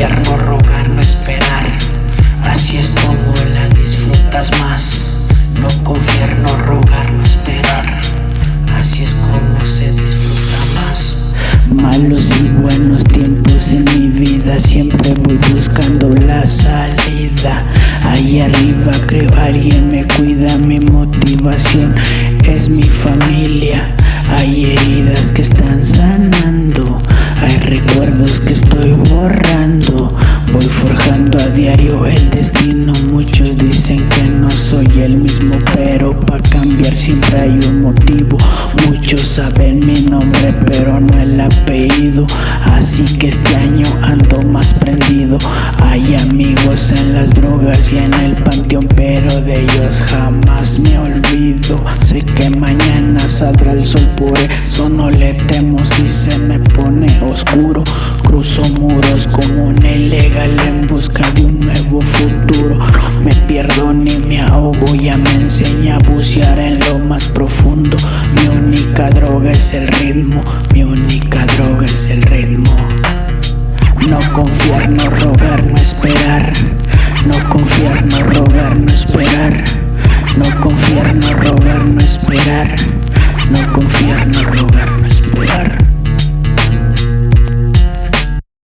infierno rogar, no esperar. Así es como la disfrutas más. No confiar, no rogar, no esperar. Así es como se disfruta más. Malos y buenos tiempos en mi vida, siempre voy buscando la salida. Ahí arriba creo alguien me cuida, mi motivación es mi familia. Hay heridas que están sanas recuerdos que estoy borrando. Voy forjando a diario el destino. Muchos dicen que no soy el mismo, pero para cambiar siempre hay un motivo. Muchos saben mi nombre, pero no el apellido. Así que este año ando más prendido. Hay amigos en las drogas y en el panteón, pero de ellos jamás me olvido. Sé que mañana saldrá el sol, por eso no le temo si se me pone oscuro. Cruzo muros como un ilegal en busca de un nuevo futuro. Me pierdo ni me ahogo, ya me enseña a bucear en lo más profundo. Mi única droga es el ritmo, mi única droga es el ritmo. No confiar, no rogar, no esperar. No confiar, no rogar, no esperar. No confiar, no rogar, no esperar. No confiar, no rogar, no.